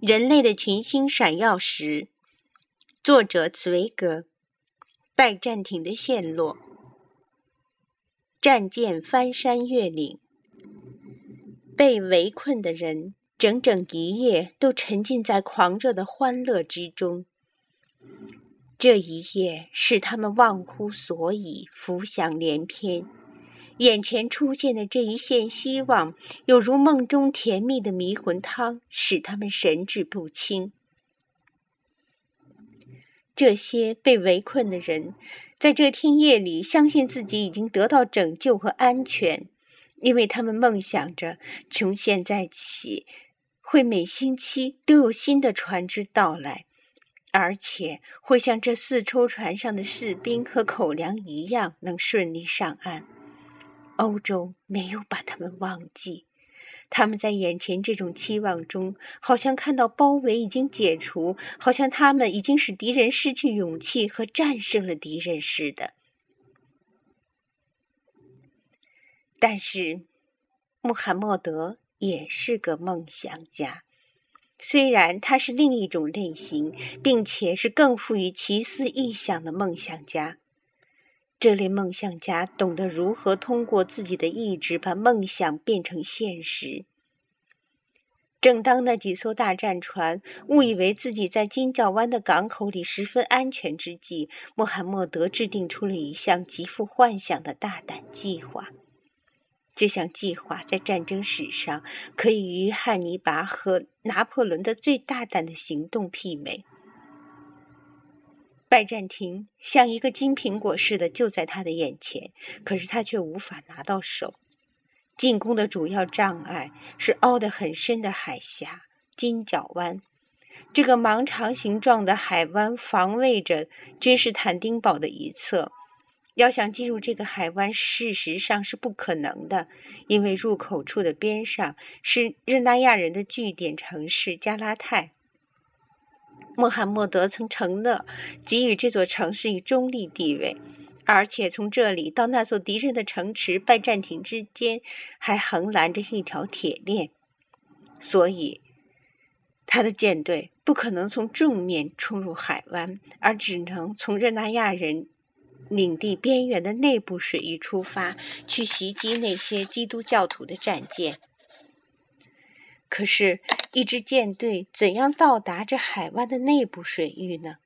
人类的群星闪耀时，作者茨维格。拜占庭的陷落，战舰翻山越岭，被围困的人整整一夜都沉浸在狂热的欢乐之中。这一夜使他们忘乎所以，浮想联翩。眼前出现的这一线希望，有如梦中甜蜜的迷魂汤，使他们神志不清。这些被围困的人，在这天夜里，相信自己已经得到拯救和安全，因为他们梦想着从现在起，会每星期都有新的船只到来，而且会像这四艘船上的士兵和口粮一样，能顺利上岸。欧洲没有把他们忘记，他们在眼前这种期望中，好像看到包围已经解除，好像他们已经使敌人失去勇气和战胜了敌人似的。但是，穆罕默德也是个梦想家，虽然他是另一种类型，并且是更富于奇思异想的梦想家。这类梦想家懂得如何通过自己的意志把梦想变成现实。正当那几艘大战船误以为自己在金角湾的港口里十分安全之际，穆罕默德制定出了一项极富幻想的大胆计划。这项计划在战争史上可以与汉尼拔和拿破仑的最大胆的行动媲美。拜占庭像一个金苹果似的就在他的眼前，可是他却无法拿到手。进攻的主要障碍是凹得很深的海峡——金角湾。这个盲肠形状的海湾防卫着君士坦丁堡的一侧。要想进入这个海湾，事实上是不可能的，因为入口处的边上是日那亚人的据点城市加拉泰。穆罕默德曾承诺给予这座城市以中立地位，而且从这里到那座敌人的城池拜占庭之间还横拦着一条铁链，所以他的舰队不可能从正面冲入海湾，而只能从热那亚人领地边缘的内部水域出发，去袭击那些基督教徒的战舰。可是，一支舰队怎样到达这海湾的内部水域呢？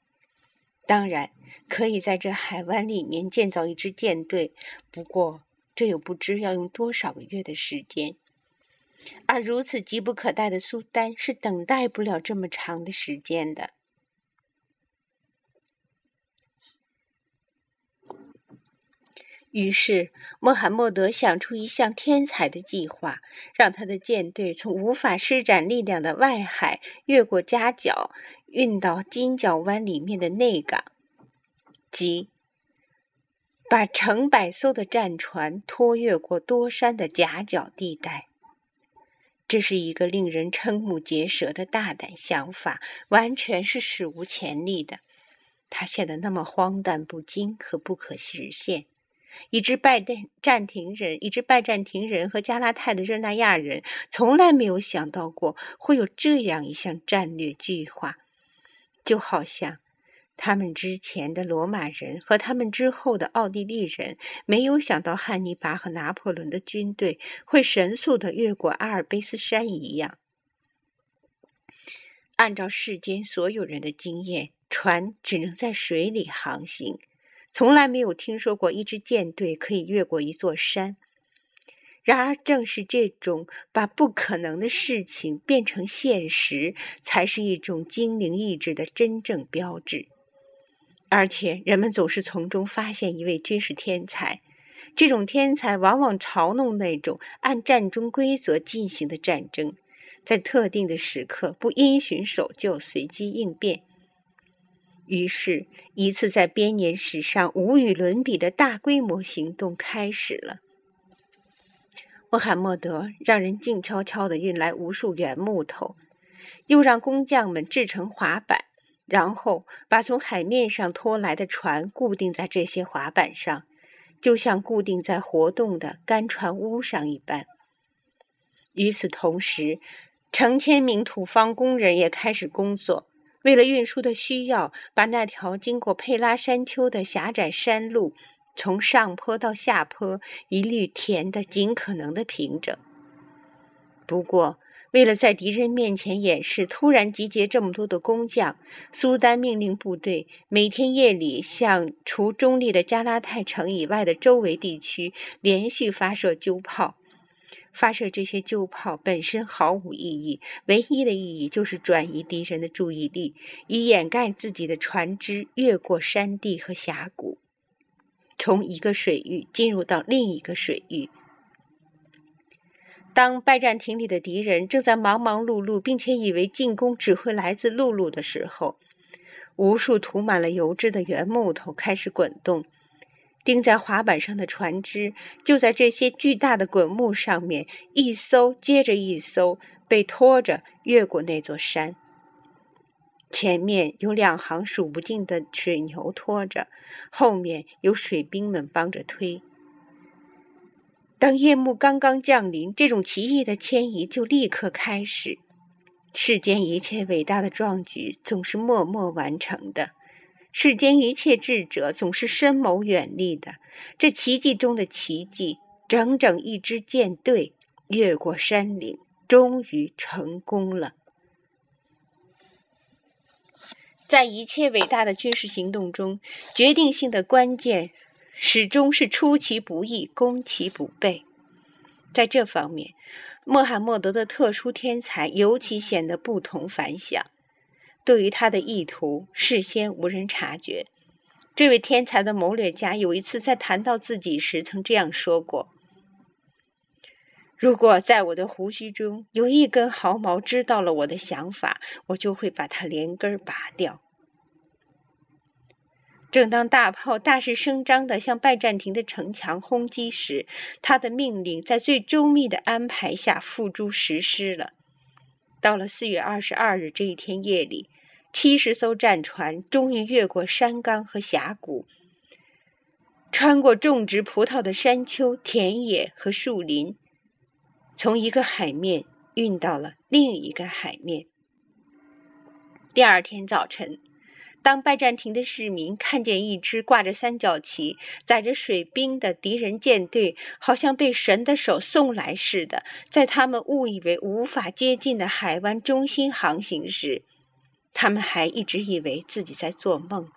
当然，可以在这海湾里面建造一支舰队，不过这又不知要用多少个月的时间。而如此急不可待的苏丹是等待不了这么长的时间的。于是，穆罕默德想出一项天才的计划，让他的舰队从无法施展力量的外海越过夹角，运到金角湾里面的内港，即把成百艘的战船拖越过多山的夹角地带。这是一个令人瞠目结舌的大胆想法，完全是史无前例的。它显得那么荒诞不经和不可实现。一支拜占庭人，一支拜占庭人和加拉泰的热那亚人从来没有想到过会有这样一项战略计划，就好像他们之前的罗马人和他们之后的奥地利人没有想到汉尼拔和拿破仑的军队会神速的越过阿尔卑斯山一样。按照世间所有人的经验，船只能在水里航行。从来没有听说过一支舰队可以越过一座山。然而，正是这种把不可能的事情变成现实，才是一种精灵意志的真正标志。而且，人们总是从中发现一位军事天才。这种天才往往嘲弄那种按战争规则进行的战争，在特定的时刻不因循守旧、随机应变。于是，一次在编年史上无与伦比的大规模行动开始了。穆罕默德让人静悄悄地运来无数原木头，又让工匠们制成滑板，然后把从海面上拖来的船固定在这些滑板上，就像固定在活动的干船坞上一般。与此同时，成千名土方工人也开始工作。为了运输的需要，把那条经过佩拉山丘的狭窄山路，从上坡到下坡一律填得尽可能的平整。不过，为了在敌人面前掩饰突然集结这么多的工匠，苏丹命令部队每天夜里向除中立的加拉泰城以外的周围地区连续发射旧炮。发射这些旧炮本身毫无意义，唯一的意义就是转移敌人的注意力，以掩盖自己的船只越过山地和峡谷，从一个水域进入到另一个水域。当拜占庭里的敌人正在忙忙碌碌，并且以为进攻只会来自陆路的时候，无数涂满了油脂的圆木头开始滚动。钉在滑板上的船只就在这些巨大的滚木上面，一艘接着一艘被拖着越过那座山。前面有两行数不尽的水牛拖着，后面有水兵们帮着推。当夜幕刚刚降临，这种奇异的迁移就立刻开始。世间一切伟大的壮举总是默默完成的，世间一切智者总是深谋远虑的。这奇迹中的奇迹，整整一支舰队越过山岭，终于成功了。在一切伟大的军事行动中，决定性的关键。始终是出其不意，攻其不备。在这方面，穆罕默德的特殊天才尤其显得不同凡响。对于他的意图，事先无人察觉。这位天才的谋略家有一次在谈到自己时，曾这样说过：“如果在我的胡须中有一根毫毛知道了我的想法，我就会把它连根拔掉。”正当大炮大势声张地向拜占庭的城墙轰击时，他的命令在最周密的安排下付诸实施了。到了四月二十二日这一天夜里，七十艘战船终于越过山冈和峡谷，穿过种植葡萄的山丘、田野和树林，从一个海面运到了另一个海面。第二天早晨。当拜占庭的市民看见一支挂着三角旗、载着水兵的敌人舰队，好像被神的手送来似的，在他们误以为无法接近的海湾中心航行时，他们还一直以为自己在做梦。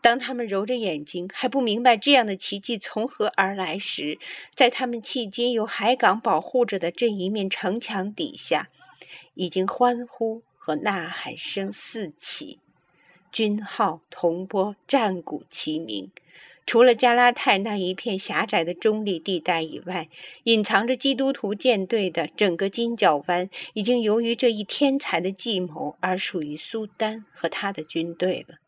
当他们揉着眼睛还不明白这样的奇迹从何而来时，在他们迄今由海港保护着的这一面城墙底下，已经欢呼和呐喊声四起。军号铜钵，战鼓齐鸣。除了加拉泰那一片狭窄的中立地带以外，隐藏着基督徒舰队的整个金角湾，已经由于这一天才的计谋而属于苏丹和他的军队了。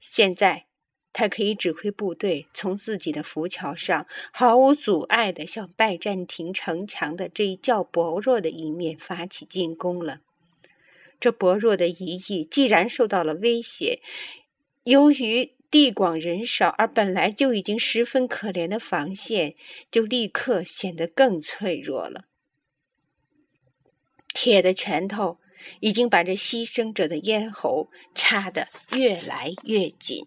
现在，他可以指挥部队从自己的浮桥上毫无阻碍地向拜占庭城墙的这一较薄弱的一面发起进攻了。这薄弱的一翼既然受到了威胁，由于地广人少，而本来就已经十分可怜的防线，就立刻显得更脆弱了。铁的拳头已经把这牺牲者的咽喉掐得越来越紧。